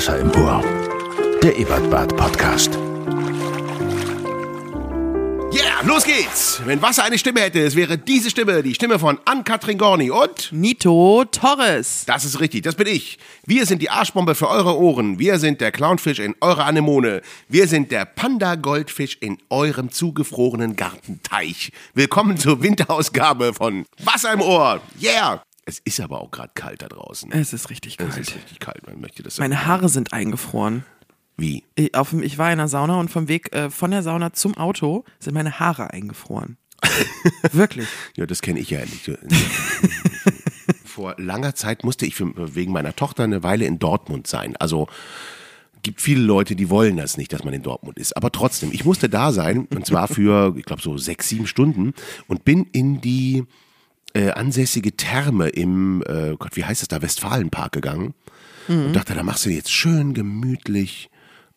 Wasser im Ohr. Der Ebertbad Podcast. Yeah, los geht's! Wenn Wasser eine Stimme hätte, es wäre diese Stimme, die Stimme von Ann-Kathrin Gorni und... Nito Torres. Das ist richtig, das bin ich. Wir sind die Arschbombe für eure Ohren. Wir sind der Clownfisch in eurer Anemone. Wir sind der Panda-Goldfisch in eurem zugefrorenen Gartenteich. Willkommen zur Winterausgabe von Wasser im Ohr. Yeah! Es ist aber auch gerade kalt da draußen. Es ist richtig Es kalt. ist richtig kalt, man möchte das Meine Haare sind eingefroren. Wie? Ich, auf, ich war in der Sauna und vom Weg äh, von der Sauna zum Auto sind meine Haare eingefroren. Wirklich. Ja, das kenne ich ja nicht. Vor langer Zeit musste ich für, wegen meiner Tochter eine Weile in Dortmund sein. Also gibt viele Leute, die wollen das nicht, dass man in Dortmund ist. Aber trotzdem, ich musste da sein und zwar für, ich glaube, so sechs, sieben Stunden und bin in die äh, ansässige Therme im, äh, Gott, wie heißt es da, Westfalenpark gegangen und dachte, da machst du jetzt schön gemütlich.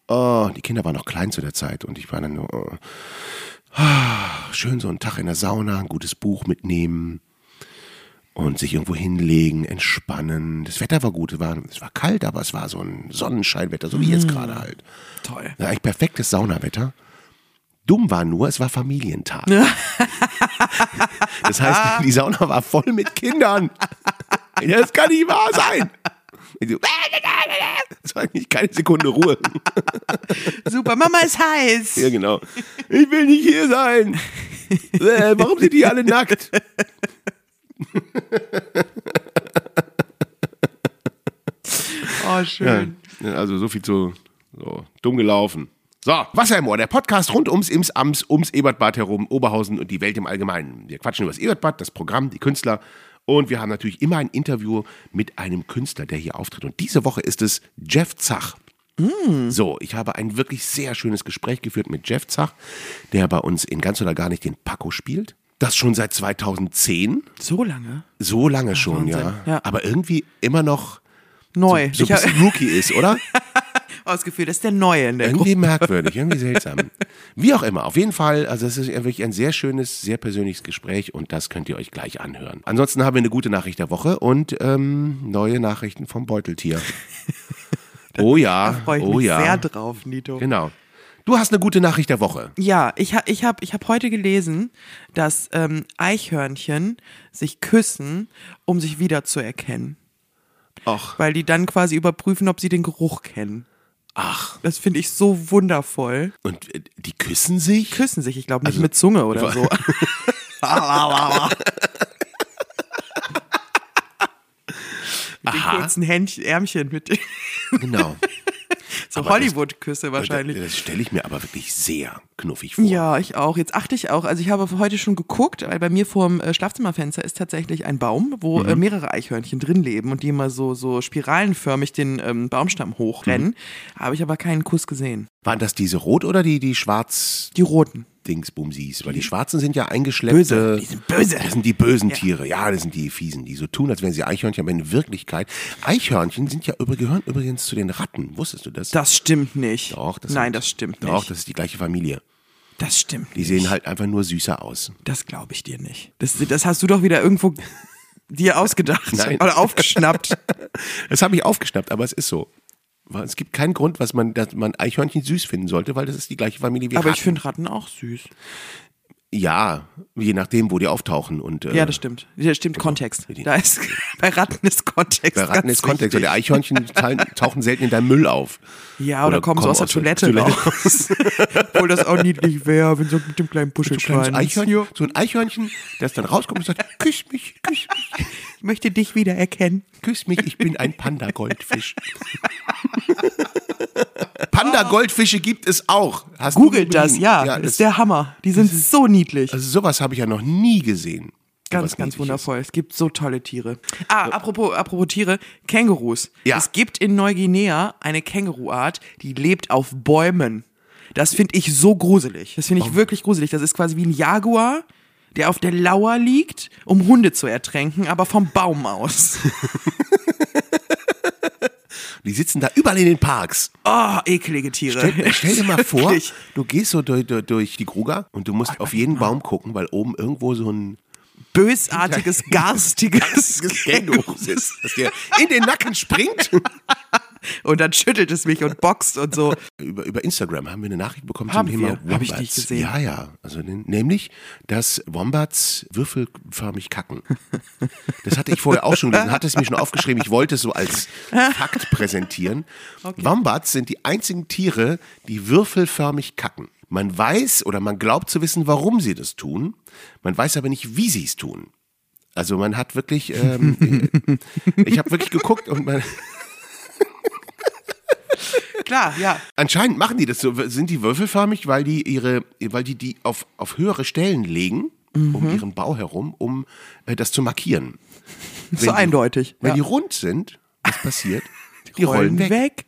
Oh, die Kinder waren noch klein zu der Zeit und ich war dann nur, oh, ah, schön so einen Tag in der Sauna, ein gutes Buch mitnehmen und sich irgendwo hinlegen, entspannen. Das Wetter war gut, es war, es war kalt, aber es war so ein Sonnenscheinwetter, so wie jetzt gerade halt. Toll. Ja, eigentlich perfektes Saunawetter. Dumm war nur, es war Familientag. das heißt, die Sauna war voll mit Kindern. Das kann nicht wahr sein. Es war eigentlich keine Sekunde Ruhe. Super, Mama ist heiß. Ja, genau. Ich will nicht hier sein. Äh, warum sind die alle nackt? Oh, schön. Ja, also so viel zu so, dumm gelaufen. So, Wasser im Ohr, der Podcast rund ums Ims, Ams, ums Ebertbad herum, Oberhausen und die Welt im Allgemeinen. Wir quatschen über das Ebertbad, das Programm, die Künstler und wir haben natürlich immer ein Interview mit einem Künstler, der hier auftritt. Und diese Woche ist es Jeff Zach. So, ich habe ein wirklich sehr schönes Gespräch geführt mit Jeff Zach, der bei uns in ganz oder gar nicht den Paco spielt. Das schon seit 2010. So lange? So lange schon, Wahnsinn. ja. Ja. Aber irgendwie immer noch Neu. so ein ich habe bisschen Rookie ist, oder? das Gefühl, das ist der Neue in der Irgendwie Gruppe. merkwürdig, irgendwie seltsam. Wie auch immer, auf jeden Fall, also es ist wirklich ein sehr schönes, sehr persönliches Gespräch und das könnt ihr euch gleich anhören. Ansonsten haben wir eine gute Nachricht der Woche und ähm, neue Nachrichten vom Beuteltier. Oh ja, Freue ich oh mich ja. sehr drauf, Nito. Genau. Du hast eine gute Nachricht der Woche. Ja, ich habe ich hab, ich hab heute gelesen, dass ähm, Eichhörnchen sich küssen, um sich wiederzuerkennen. Ach, Weil die dann quasi überprüfen, ob sie den Geruch kennen. Ach. Das finde ich so wundervoll. Und äh, die küssen sich? Küssen sich, ich glaube Also, nicht mit Zunge oder so. mit den Aha. kurzen Händchen, Ärmchen, mit den, Genau. So das- Hollywood-Küsse wahrscheinlich. Das stelle ich mir aber wirklich sehr knuffig vor. Ja, ich auch. Jetzt achte ich auch. Also ich habe heute schon geguckt, weil bei mir vorm äh, Schlafzimmerfenster ist tatsächlich ein Baum, wo Mhm. äh, mehrere Eichhörnchen drin leben und die immer so, so spiralenförmig den ähm, Baumstamm hochrennen. Mhm. Habe ich aber keinen Kuss gesehen. Waren das diese rot oder die, die schwarz Die roten. Dingsbumsis? Weil die schwarzen sind ja eingeschleppte. Böse. Die sind böse. Das sind die bösen Tiere. Ja, das sind die fiesen, die so tun, als wären sie Eichhörnchen, aber in Wirklichkeit. Eichhörnchen sind ja gehören übrigens zu den Ratten. Wusstest du das? Das stimmt nicht. Doch, das Nein, sind- das stimmt Doch, nicht. das ist die gleiche Familie. das stimmt Die nicht. sehen halt einfach nur süßer aus. Das glaube ich dir nicht. Das, das hast du doch wieder irgendwo dir ausgedacht Nein. oder aufgeschnappt. Das habe ich aufgeschnappt, aber es ist so. Es gibt keinen Grund, was man, dass man Eichhörnchen süß finden sollte, weil das ist die gleiche Familie wie aber Ratten. ich finde Ratten auch süß. Ja, je nachdem, wo die auftauchen und äh, Ja, das stimmt. Ja, stimmt, Kontext. die- Da ist, bei Ratten ist Kontext. bei Ratten ist Kontext. Und die Eichhörnchen tauchen selten in deinem Müll auf. Ja, oder, kommen so aus der Toilette, raus. Obwohl das auch niedlich wäre, wenn so mit dem kleinen So Puschelschwein. Eichhörnchen, so ein Eichhörnchen, das dann rauskommt und sagt, küss mich, küss mich, Ich möchte dich wieder erkennen. küss mich, ich bin ein Panda-Goldfisch. Panda-Goldfische gibt es auch. Hast Googelt das, ja. ja das ist der Hammer. Die sind so niedlich. also sowas habe ich ja noch nie gesehen. Ganz, ganz wundervoll. Es gibt so tolle Tiere. Ah, apropos, apropos Tiere, Kängurus. Ja. Es gibt in Neuguinea eine Känguruart, die lebt auf Bäumen. Das finde ich so gruselig. Das finde ich wirklich gruselig. Das ist quasi wie ein Jaguar, der auf der Lauer liegt, um Hunde zu ertränken, aber vom Baum aus. Die sitzen da überall in den Parks. Oh, eklige Tiere. Stell, stell dir mal vor, du gehst so durch, durch, durch die Gruger und du musst auf jeden Baum gucken, weil oben irgendwo so ein Bösartiges, garstiges Känguru ist, das dir in den Nacken springt Und dann schüttelt es mich und boxt und so. Über, über Instagram haben wir eine Nachricht bekommen Haben zum Thema wir? Hab ich Wombats. nicht gesehen. Ja, ja. Also nämlich, dass Wombats würfelförmig kacken. Das hatte ich vorher auch schon gelesen, hatte es mir schon aufgeschrieben. Ich wollte es so als Fakt präsentieren. Wombats sind die einzigen Tiere, die würfelförmig kacken. Man weiß oder man glaubt zu wissen, warum sie das tun. Man weiß aber nicht, wie sie es tun. Also man hat wirklich, ähm, ich habe wirklich geguckt und man, Klar, ja. Anscheinend machen die das so, sind die würfelförmig, weil die ihre, weil die die auf, auf höhere Stellen legen, Mhm. um ihren Bau herum, um äh, das zu markieren. So die, eindeutig. Wenn ja. die rund sind, was passiert? Die rollen weg.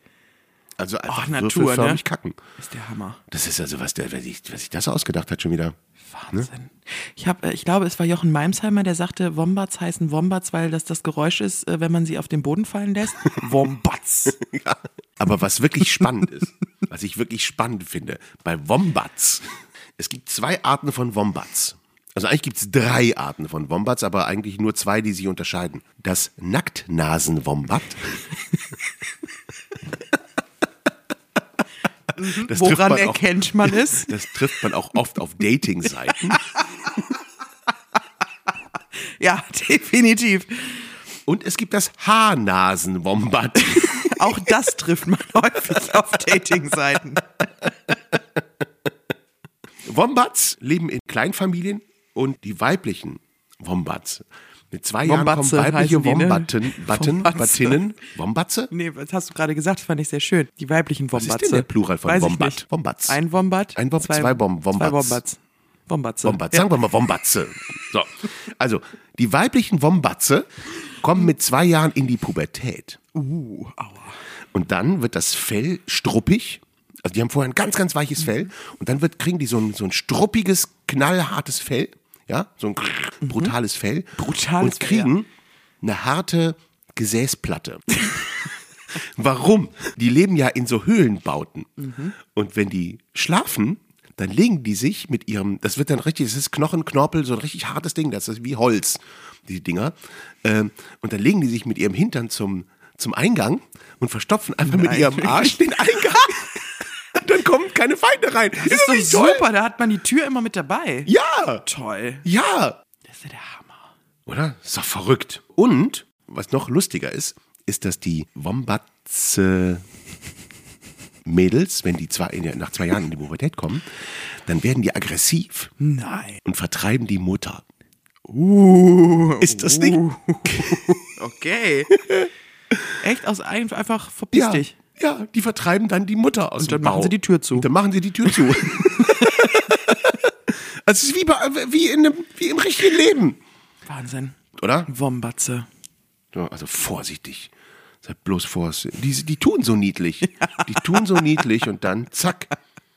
Also einfach Natur, würfelförmig ne? kacken. Ist der Hammer. Das ist also was der, wer sich das ausgedacht hat schon wieder. Wahnsinn. Ich, hab, äh, ich glaube, es war Jochen Meimsheimer, der sagte, Wombats heißen Wombats, weil das das Geräusch ist, äh, wenn man sie auf den Boden fallen lässt. Wombats. Ja. Aber was wirklich spannend ist, was ich wirklich spannend finde, bei Wombats, es gibt zwei Arten von Wombats. Also eigentlich gibt es drei Arten von Wombats, aber eigentlich nur zwei, die sich unterscheiden. Das Nacktnasen-Wombat. Das trifft Woran man auch- erkennt man es? Das trifft man auch oft auf Dating-Seiten. Ja, definitiv. Und es gibt das Haarnasen-Wombat. Auch das trifft man häufig auf Dating-Seiten. Wombats leben in Kleinfamilien und die weiblichen Wombats. Mit zwei Jahren kommen Wombatze weibliche heißen die, ne? Wombatten, Batten, Wombatze. Battinnen, Wombatze? Nee, was hast du gerade gesagt? Das fand ich sehr schön. Die weiblichen ist Wombatze. denn der Plural von Weiß Wombat? nicht. Wombats. Ein Wombat. Ein Wom- zwei Zwei Wombats. Wombats. Wombatze. Wombatz, sagen wir mal Wombatze. So. Also, die weiblichen Wombatze kommen mit zwei Jahren in die Pubertät. Uh, aua. Und dann wird das Fell struppig. Also die haben vorher ein ganz, ganz weiches Fell. Und dann wird, kriegen die so ein, so ein struppiges, knallhartes Fell. Ja, so ein brutales Fell. Brutales Und kriegen eine harte Gesäßplatte. Warum? Die leben ja in so Höhlenbauten. Und wenn die schlafen, dann legen die sich mit ihrem, das wird dann richtig, das ist Knochen, Knorpel, so ein richtig hartes Ding, das ist wie Holz, die Dinger. Ähm, und dann legen die sich mit ihrem Hintern zum, zum Eingang und verstopfen einfach mit ihrem? Arsch den Eingang. dann kommen keine Feinde rein. Das ist doch super, da hat man die Tür immer mit dabei. Ja, Toll. ja. Das ist ja der Hammer. Oder? Ist doch verrückt. Und, was noch lustiger ist, ist, dass die Wombatze Mädels, wenn die zwei, in- nach zwei Jahren in die Pubertät kommen, dann werden die aggressiv Nein. und vertreiben die Mutter. Uh, Ist das nicht? Okay. Echt aus ein, einfach verpiss Ja, dich. Ja, die vertreiben dann die Mutter aus Und dem dann machen Bau. sie die Tür zu. Und dann machen sie die Tür zu. also es ist wie, bei, wie, in einem, wie im richtigen Leben, Wahnsinn. oder? Wombatze. Ja, also vorsichtig. Seid bloß vorsichtig. Die, die tun so niedlich. Die tun so niedlich und dann zack.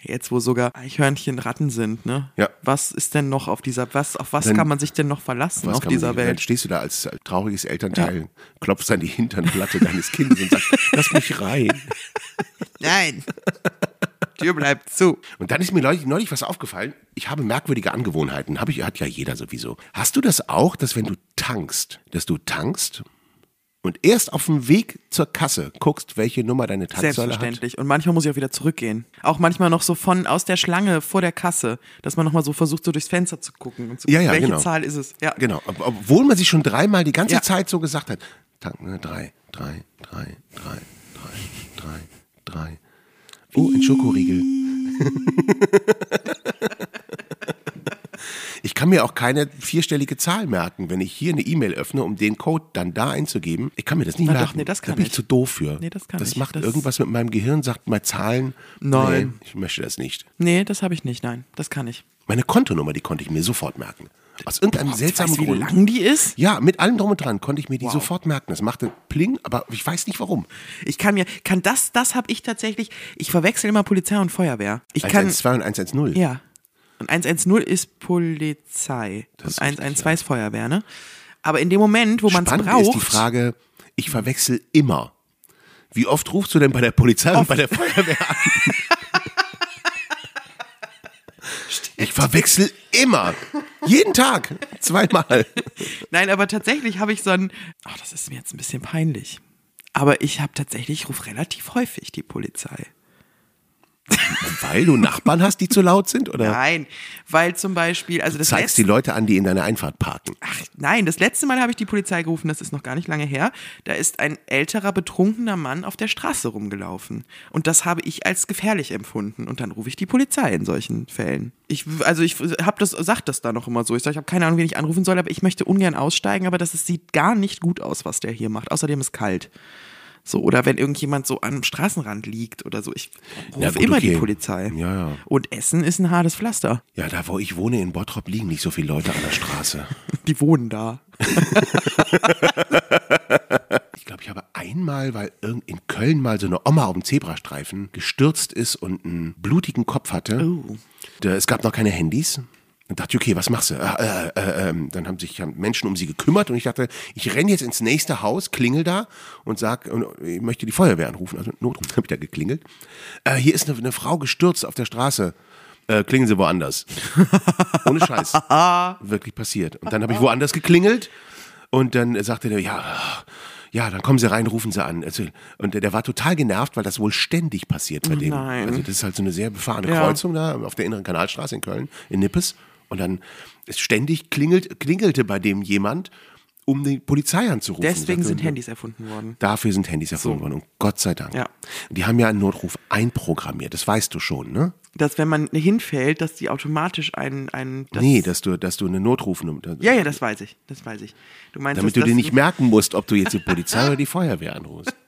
Jetzt, wo sogar Eichhörnchen Ratten sind, ne? Ja. Was ist denn noch auf dieser, was, auf was Dann- kann man sich denn noch verlassen auf dieser sich- Dann Welt? stehst du da als trauriges Elternteil, klopfst an die Hinternplatte deines Kindes und sagst, lass mich rein. Nein. Tür bleibt zu. Und dann ist mir neulich, neulich was aufgefallen. Ich habe merkwürdige Angewohnheiten. Habe ich, hat ja jeder sowieso. Hast du das auch, dass wenn du tankst, dass du tankst und erst auf dem Weg zur Kasse guckst, welche Nummer deine Tanksäule hat? Selbstverständlich. Und manchmal muss ich auch wieder zurückgehen. Auch manchmal noch so von aus der Schlange vor der Kasse, dass man nochmal so versucht, so durchs Fenster zu gucken und zu Ja, gucken, ja, welche genau. Zahl ist es. Ja. Genau, ob, obwohl man sich schon dreimal die ganze Ja. Zeit so gesagt hat. Tank, ne, drei, drei, drei, drei, drei, drei, drei. Oh, ein Schokoriegel. Ich kann mir auch keine vierstellige Zahl merken, wenn ich hier eine E-Mail öffne, um den Code dann da einzugeben. Ich kann mir das nicht Na doch, merken. nee, das kann da bin ich zu doof für. Nee, das kann das ich. macht Das- irgendwas mit meinem Gehirn, sagt mal Zahlen. Nein. Nee, ich möchte das nicht. Nee, das habe ich nicht. Nein, das kann ich. Meine Kontonummer, die konnte ich mir sofort merken. Aus irgendeinem seltsamen weißt du, wie Grund. lang die ist? Ja, mit allem drum und dran konnte ich mir die sofort merken. Das machte Pling, aber ich weiß nicht warum. Ich kann mir, kann das, das habe ich tatsächlich, ich verwechsel immer Polizei und Feuerwehr. Ich kann, 112 und 110. ja. Und 110 ist Polizei. Das ist und richtig, 112 ist Feuerwehr, ne? Aber in dem Moment, wo man es braucht. ist die Frage, ich verwechsel immer. Wie oft rufst du denn bei der Polizei und bei der Feuerwehr an? ich verwechsel immer. Jeden Tag. Zweimal. Nein, aber tatsächlich habe ich so ein, ach, das ist mir jetzt ein bisschen peinlich. Aber ich habe tatsächlich, ich rufe relativ häufig die Polizei. Weil du Nachbarn hast, die zu laut sind? Oder Nein, weil zum Beispiel, also das zeigst letzte, die Leute an, die in deiner Einfahrt parken? Ach, nein, das letzte Mal habe ich die Polizei gerufen, das ist noch gar nicht lange her. Da ist ein älterer, betrunkener Mann auf der Straße rumgelaufen. Und das habe ich als gefährlich empfunden. Und dann rufe ich die Polizei in solchen Fällen. Ich, also ich habe das, sag das da noch immer so. Ich sage, ich habe keine Ahnung, wen ich anrufen soll, aber ich möchte ungern aussteigen, aber das ist, sieht gar nicht gut aus, was der hier macht. Außerdem ist kalt. So, oder wenn irgendjemand so am Straßenrand liegt oder so. Ich rufe Ja, immer okay. die Polizei. Ja, ja. Und Essen ist ein hartes Pflaster. Ja, da wo ich wohne in Bottrop liegen nicht so viele Leute an der Straße. Die wohnen da. Ich glaube, ich habe einmal, weil irgend in Köln mal so eine Oma auf dem Zebrastreifen gestürzt ist und einen blutigen Kopf hatte. Oh. Es gab noch keine Handys. Dann dachte ich, okay, was machst du? Äh, äh, äh, ähm, dann haben sich haben Menschen um sie gekümmert und ich dachte, ich renne jetzt ins nächste Haus, klingel da und sag, ich möchte die Feuerwehr anrufen. Also Notruf, habe ich da geklingelt. Äh, hier ist eine, eine Frau gestürzt auf der Straße. Äh, klingeln Sie woanders. Ohne Scheiß. Wirklich passiert. Und dann habe ich woanders geklingelt und dann sagte der, ja, ja, dann kommen Sie rein, rufen Sie an. Also, Und der, war total genervt, weil das wohl ständig passiert bei dem. nein. Also das ist halt so eine sehr befahrene Ja. Kreuzung da auf der inneren Kanalstraße in Köln, in Nippes. Und dann ist ständig klingelt, klingelte bei dem jemand, um die Polizei anzurufen. Deswegen sind Handys erfunden worden. Dafür sind Handys erfunden worden. Und Gott sei Dank. Ja. Die haben ja einen Notruf einprogrammiert, das weißt du schon, ne? Dass wenn man hinfällt, dass die automatisch einen. einen das nee, dass du, dass du eine Notrufnummer. Ja, ja, das weiß ich. Das weiß ich. Du meinst, Damit dass, du dir nicht merken musst, ob du jetzt die Polizei oder die Feuerwehr anrufst.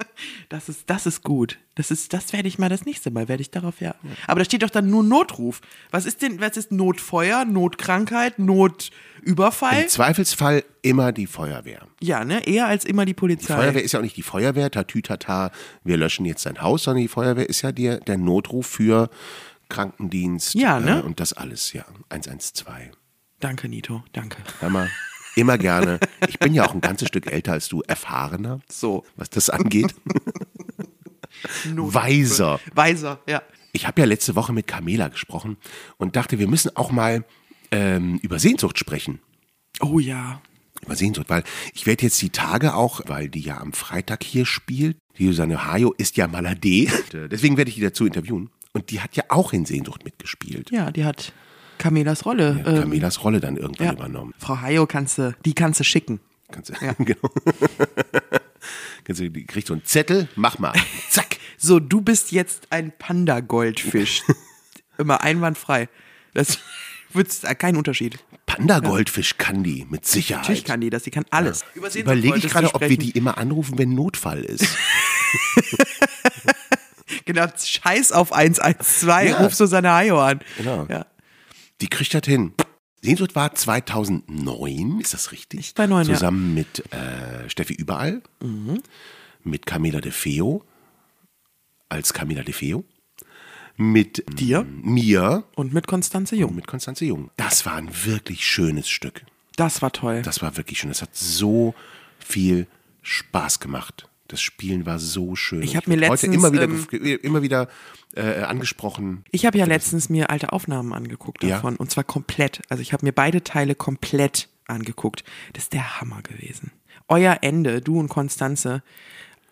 Das ist, das ist gut. Das ist, das werde ich mal das nächste Mal, werde ich darauf ja. Aber da steht doch dann nur Notruf. Was ist denn, was ist Notfeuer, Notkrankheit, Notüberfall? Im Zweifelsfall immer die Feuerwehr. Ja, ne? Eher als immer die Polizei. Feuerwehr ist ja auch nicht die Feuerwehr, tatütata, wir löschen jetzt dein Haus, sondern die Feuerwehr ist ja der, der Notruf für Krankendienst Ja, ne? äh, und das alles, ja. 112. Danke, Nito. Danke. Mal, immer gerne. Ich bin ja auch ein ganzes Stück älter als du, erfahrener, So. was das angeht. Weiser. Weiser, ja. Ich habe ja letzte Woche mit Carmela gesprochen und dachte, wir müssen auch mal ähm, über Sehnsucht sprechen. Oh ja. Über Sehnsucht, weil ich werde jetzt die Tage auch, weil die ja am Freitag hier spielt, die Susanne Hajo ist ja Malade, deswegen werde ich die dazu interviewen. Und die hat ja auch in Sehnsucht mitgespielt. Ja, die hat Camelas Rolle. Ja, ähm, Carmelas Rolle dann irgendwann ja. übernommen. Frau Hayo kannst du, die kannst du schicken. Kannst du, genau. Kannst du, die kriegt so einen Zettel, mach mal. Zack. So, du bist jetzt ein Panda-Goldfisch. Immer einwandfrei. Das wird kein Unterschied. Panda-Goldfisch kann die, mit Sicherheit. Natürlich kann die das, die kann alles. Sehnsucht Überlege ich gerade, ob wir die immer anrufen, wenn Notfall ist. Genau, scheiß auf 112, Ja. ruf Susanne Hayo an. Genau. Ja. Die kriegt das hin. Sehnsucht war 2009, ist das richtig? 2009, ja. Zusammen mit äh, Steffi Überall, mit Camila De Feo, als Camila De Feo, mit Dir? mir Und mit Konstanze Jung. mit Konstanze Jung. Das war ein wirklich schönes Stück. Das war toll. Das war wirklich schön. Das hat so viel Spaß gemacht. Das Spielen war so schön. Ich Und hab mir letztens, immer wieder, ähm, gef- immer wieder äh, angesprochen. Ich habe ja letztens mir alte Aufnahmen angeguckt Ja. davon und zwar komplett. Also ich habe mir beide Teile komplett angeguckt. Das ist der Hammer gewesen. Euer Ende, du und Konstanze.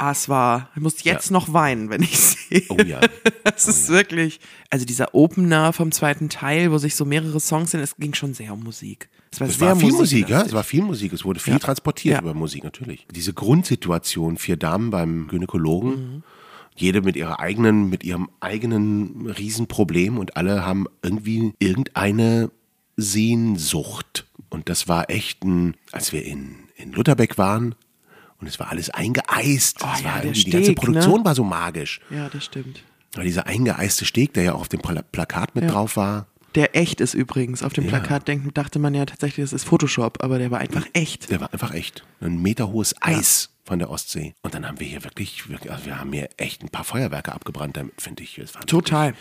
Ah, es war, ich muss jetzt noch weinen, wenn ich sehe. Oh ja. Es ist wirklich, also dieser Opener vom zweiten Teil, wo sich so mehrere Songs sind, es ging schon sehr um Musik. Es war Es sehr war viel Musik, ja. Es war viel Musik. Es wurde viel Ja. transportiert Ja. über Musik, natürlich. Diese Grundsituation, vier Damen beim Gynäkologen, Mhm. jede mit ihrer eigenen, mit ihrem eigenen Riesenproblem und alle haben irgendwie irgendeine Sehnsucht. Und das war echt ein, als wir in, in Lutherbeck waren und es war alles eingeeist. Oh ja, war irgendwie, die ganze Steg, Produktion ne? war so magisch. Ja, das stimmt. Weil dieser eingeeiste Steg, der ja auch auf dem Pla- Plakat mit drauf war, Der echt ist übrigens. Auf dem Ja. Plakat denkt, dachte man ja tatsächlich, das ist Photoshop, aber der war einfach echt. Der war einfach echt. Ein Meter hohes Eis von der Ostsee. Und dann haben wir hier wirklich, wirklich also wir haben hier echt ein paar Feuerwerke abgebrannt damit, finde ich. Es war Total.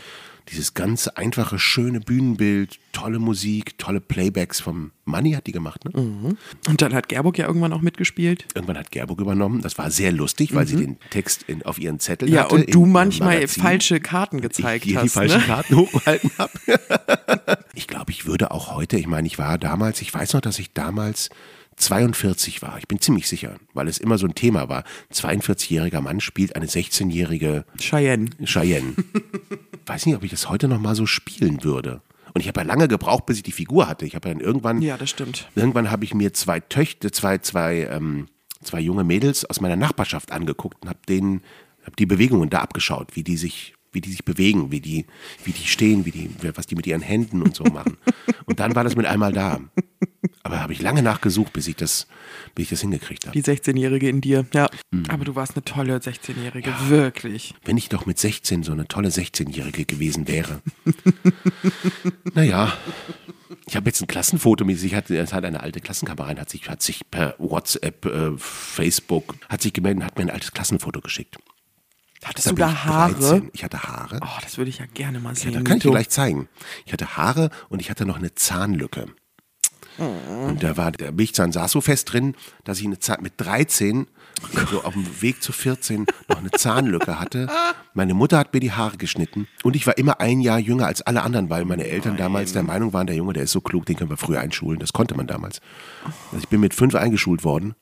Dieses ganz einfache, schöne Bühnenbild, tolle Musik, tolle Playbacks vom Manni hat die gemacht. Ne? Mhm. Und dann hat Gerburg ja irgendwann auch mitgespielt. Irgendwann hat Gerburg übernommen. Das war sehr lustig, weil sie den Text in, auf ihren Zettel Mhm. Ja, hatte. und du manchmal falsche Karten gezeigt ich hier hast. die falschen ne? Karten hochgehalten habe. ich glaube, ich würde auch heute, ich meine, ich war damals, ich weiß noch, dass ich damals 42 war. Ich bin ziemlich sicher, weil es immer so ein Thema war. Ein 42-jähriger Mann spielt eine 16-jährige Cheyenne. Cheyenne. Weiß nicht, ob ich das heute noch mal so spielen würde. Und ich habe ja lange gebraucht, bis ich die Figur hatte. Ich habe ja dann irgendwann, Ja, das stimmt. irgendwann habe ich mir zwei Töchter, zwei, zwei, ähm, zwei junge Mädels aus meiner Nachbarschaft angeguckt und habe denen, habe die Bewegungen da abgeschaut, wie die sich, wie die sich bewegen, wie die, wie die stehen, wie die, was die mit ihren Händen und so machen. Und dann war das mit einmal da. Aber habe ich lange nachgesucht, bis ich das, bis ich das hingekriegt habe. Die 16-Jährige in dir. Ja. Mhm. Aber du warst eine tolle 16-Jährige. Wirklich. Wenn ich doch mit 16 so eine tolle 16-Jährige gewesen wäre. naja. Ich habe jetzt ein Klassenfoto mit sich, hat, es hat eine alte Klassenkameradin, hat sich, hat sich per WhatsApp, äh, Facebook, hat sich gemeldet und hat mir ein altes Klassenfoto geschickt. Hattest Da du da ich Haare? 13. Ich hatte Haare. Oh, das würde ich ja gerne mal sehen. da kann ich dir gleich zeigen. Ich hatte Haare und ich hatte noch eine Zahnlücke. Und da war der Milchzahn saß so fest drin, dass ich eine Zahn mit 13, so auf dem Weg zu 14, noch eine Zahnlücke hatte. Meine Mutter hat mir die Haare geschnitten und ich war immer ein Jahr jünger als alle anderen, weil meine Eltern damals der Meinung waren, der Junge, der ist so klug, den können wir früher einschulen. Das konnte man damals. Also ich bin mit fünf eingeschult worden.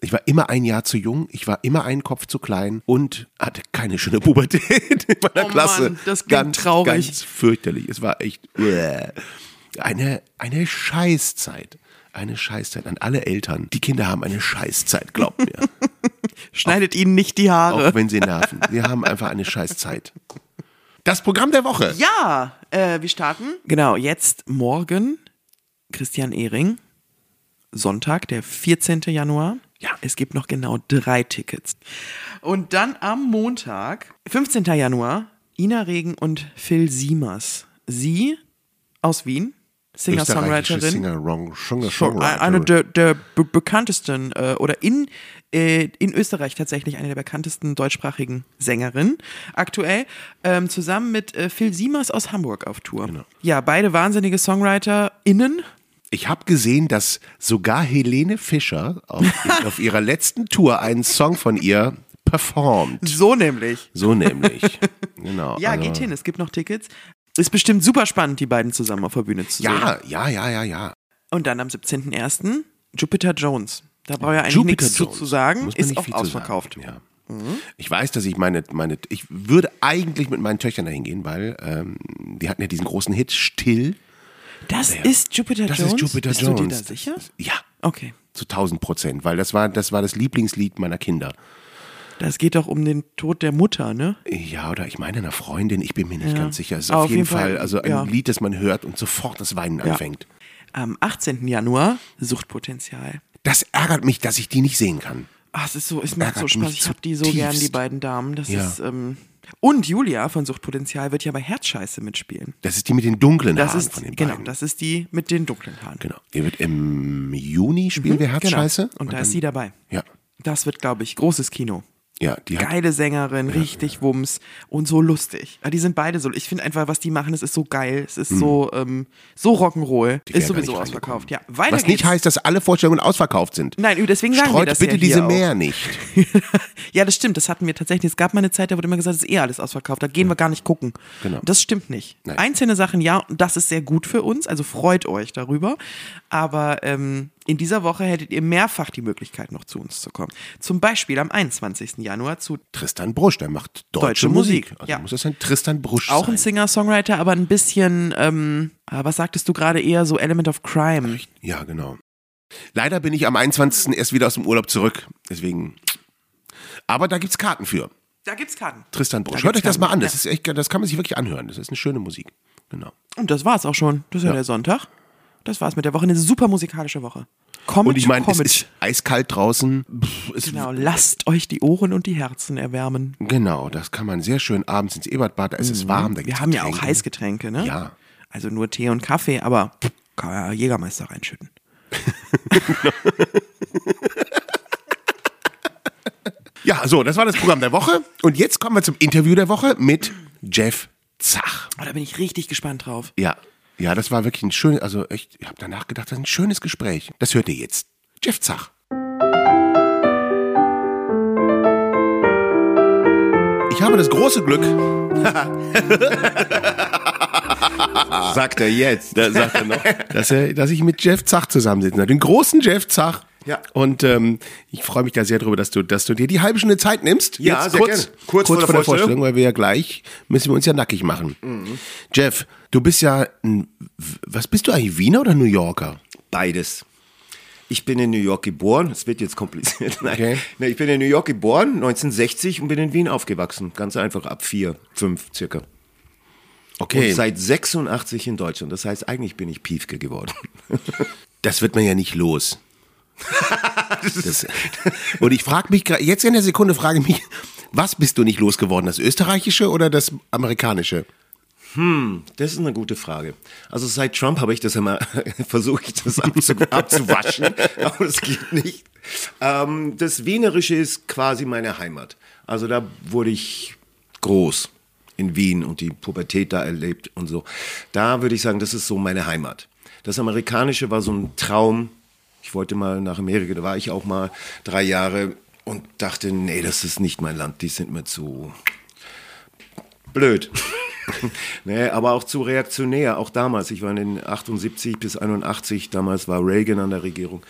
Ich war immer ein Jahr zu jung, ich war immer einen Kopf zu klein und hatte keine schöne Pubertät in meiner Oh Klasse. Mann, das klingt ganz, traurig. Ganz fürchterlich. Es war echt uäh. eine, eine Scheißzeit. Eine Scheißzeit an alle Eltern. Die Kinder haben eine Scheißzeit, glaubt mir. Schneidet ihnen nicht die Haare. Auch wenn sie nerven. Wir haben einfach eine Scheißzeit. Das Programm der Woche. Ja, äh, wir starten. Genau, jetzt morgen Christian Ehring. Sonntag, der 14. Januar. Ja. Es gibt noch genau drei Tickets. Und dann am Montag, 15. Januar, Ina Regen und Phil Siemers. Sie aus Wien, Singer-Songwriterin. Singer, Singer, eine der, der be bekanntesten äh, oder in, äh, in Österreich tatsächlich eine der bekanntesten deutschsprachigen Sängerinnen aktuell, ähm, zusammen mit äh, Phil Siemers aus Hamburg auf Tour. Genau. Ja, beide wahnsinnige SongwriterInnen. Ich habe gesehen, dass sogar Helene Fischer auf, auf ihrer letzten Tour einen Song von ihr performt. So nämlich. So nämlich. Genau. Ja, also- geht hin, es gibt noch Tickets. Ist bestimmt super spannend, die beiden zusammen auf der Bühne zu sehen. Ja, ja, ja, ja, ja. Und dann am 17.01. Jupiter Jones. Da brauche ich eigentlich Jupiter nichts zu, Jones. zu sagen. Ist nicht auch ausverkauft. Ja. Ich weiß, dass ich meine, meine, ich würde eigentlich mit meinen Töchtern dahin gehen, weil ähm, die hatten ja diesen großen Hit Still. Das ist Jupiter Das Jones? ist Jupiter Bist Jones. du dir da sicher? Ja, Okay. zu 1000 Prozent, weil das war, das war das Lieblingslied meiner Kinder. Das geht doch um den Tod der Mutter, ne? Ja, oder ich meine einer Freundin, ich bin mir nicht Ja. ganz sicher. Es ist Aber auf jeden Fall, also ein ja. Lied, das man hört und sofort das Weinen Ja. anfängt. Am 18. Januar Suchtpotenzial. Das ärgert mich, dass ich die nicht sehen kann. Ach, es ist so, es macht so Spaß. Ich habe die so gern, die beiden Damen. Das ist, ähm und Julia von Suchtpotenzial wird ja bei Herzscheiße mitspielen. Das ist die mit den dunklen Das Haaren ist, von den genau, beiden. das ist die mit den dunklen Haaren. genau. Die wird im Juni spielen wir Herzscheiße. Genau. Und, da dann- ist sie dabei. Ja, Das wird, glaube ich, großes Kino. Ja, die Geile Sängerin, richtig Wumms und so lustig. Ja, die sind beide so. Ich finde einfach, was die machen, es ist so geil. Es ist so, ähm, so Rock'n'Roll. Hm. Ist sowieso nicht ausverkauft. Ja, weiter Was nicht geht's. heißt, dass alle Vorstellungen ausverkauft sind. Nein, deswegen sagen wir Streut das bitte ja diese auch. mehr nicht. ja, das stimmt. Das hatten wir tatsächlich. Es gab mal eine Zeit, da wurde immer gesagt, es ist eh alles ausverkauft. Da gehen wir gar nicht gucken. Genau. Das stimmt nicht. Nein. Einzelne Sachen ja, und das ist sehr gut für uns. Also freut euch darüber. Aber ähm, in dieser Woche hättet ihr mehrfach die Möglichkeit, noch zu uns zu kommen. Zum Beispiel am 21. Januar zu Tristan Brusch, der macht deutsche, Deutsche Musik. Musik, Also ja. muss es ein Tristan Brusch auch sein. ein Singer-Songwriter, aber ein bisschen, ähm, ah, was sagtest du gerade, eher so Element of Crime. Ja, genau. Leider bin ich am 21. erst wieder aus dem Urlaub zurück. Deswegen. Aber da gibt's Karten für. Da gibt's Karten. Tristan Brusch. Da Hört euch das mal an. Das ist echt, das kann man sich wirklich anhören. Das ist eine schöne Musik. Genau. Und das war's auch schon. Das ist ja, Ja. der Sonntag. Das war's mit der Woche. Eine super musikalische Woche. Comet, Und ich meine, es ist eiskalt draußen. Pff, Genau, lasst euch die Ohren und die Herzen erwärmen. Genau, das kann man sehr schön abends ins Ebertbad. Da ist es warm. Da Wir haben ja auch Getränke. Heißgetränke, ne? Ja. Also nur Tee und Kaffee, aber kann man ja Jägermeister reinschütten. Ja, so, das war das Programm der Woche. Und jetzt kommen wir zum Interview der Woche mit Jeff Zach. Oh, da bin ich richtig gespannt drauf. Ja, ja, das war wirklich ein schönes, also echt, ich habe danach gedacht, das ist ein schönes Gespräch. Das hört ihr jetzt. Jeff Zach. Ich habe das große Glück, Sagt er jetzt. da sagt er noch, dass, er, dass ich mit Jeff Zach zusammensitze. Den großen Jeff Zach. Ja. Und ähm, ich freue mich da sehr drüber, dass du, dass du dir die halbe Stunde Zeit nimmst. Ja, Jetzt sehr kurz, gerne. Kurz, Kurz vor der Vorstellung, weil wir ja gleich müssen wir uns ja nackig machen. Mhm. Jeff, du bist ja, ein, was bist du eigentlich, Wiener oder New Yorker? Beides. Ich bin in New York geboren. Es wird jetzt kompliziert. Nein. Okay. Nee, ich bin in New York geboren, 1960 und bin in Wien aufgewachsen. Ganz einfach ab vier, fünf circa. Okay, Und seit 86 in Deutschland. Das heißt, eigentlich bin ich Piefke geworden. das wird man ja nicht los. das, und ich frage mich gerade, jetzt in der Sekunde frage ich mich, was bist du nicht losgeworden? Das österreichische oder das amerikanische? Das ist eine gute Frage. Also seit Trump habe ich das immer, versuche ich das abzu, abzuwaschen, aber das geht nicht. Ähm, das Wienerische ist quasi meine Heimat. Also da wurde ich groß in Wien und die Pubertät da erlebt und so. Da würde ich sagen, das ist so meine Heimat. Das Amerikanische war so ein Traum. Ich wollte mal nach Amerika, da war ich auch mal drei Jahre und dachte, nee, das ist nicht mein Land, die sind mir zu blöd. nee, aber auch zu reaktionär, auch damals. Ich war in den 78 bis 81, damals war Reagan an der Regierung.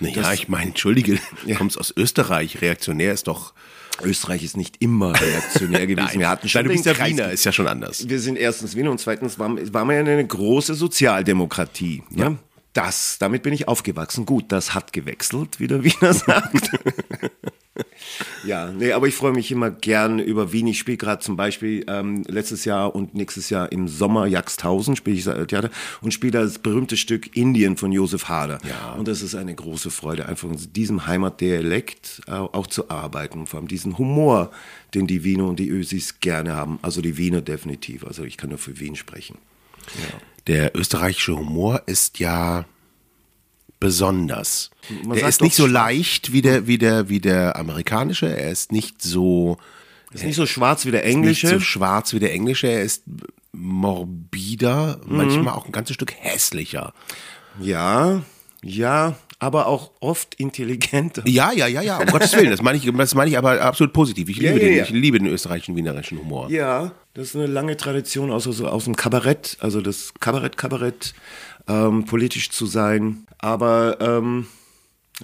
Naja, Das- ich meine, entschuldige, du kommst aus Österreich, reaktionär ist doch... Österreich ist nicht immer reaktionär gewesen. wir hatten schon Nein, du bist ja Wiener, ist ja schon anders. Wir sind erstens Wiener und zweitens waren, waren wir ja eine große Sozialdemokratie. Ja. Das, damit bin ich aufgewachsen. Gut, das hat gewechselt, wie der Wiener sagt. ja, nee, aber ich freue mich immer gern über Wien. Ich spiele gerade zum Beispiel ähm, letztes Jahr und nächstes Jahr im Sommer Jagsthausen spiele ich äh, Theater und spiele das berühmte Stück Indien von Josef Hader. Ja. Und das ist eine große Freude, einfach in diesem Heimatdialekt äh, auch zu arbeiten und vor allem diesen Humor, den die Wiener und die Ösis gerne haben. Also die Wiener definitiv. Also ich kann nur für Wien sprechen. Der österreichische Humor ist ja besonders. Man er sagt ist nicht so leicht wie der, wie der, wie der amerikanische. Er ist nicht so, Ist nicht so schwarz wie der nicht englische. so schwarz wie der englische. Er ist morbider, Mhm. manchmal auch ein ganzes Stück hässlicher. ja, ja, aber auch oft intelligenter. Ja, ja, ja, ja, um Gottes Willen. Das meine ich, das meine ich aber absolut positiv. Ich Ja, liebe ja, den, ja. ich liebe den österreichischen, wienerischen Humor. Ja, das ist eine lange Tradition also aus dem Kabarett, also das Kabarett, Kabarett, ähm, politisch zu sein. Aber ähm,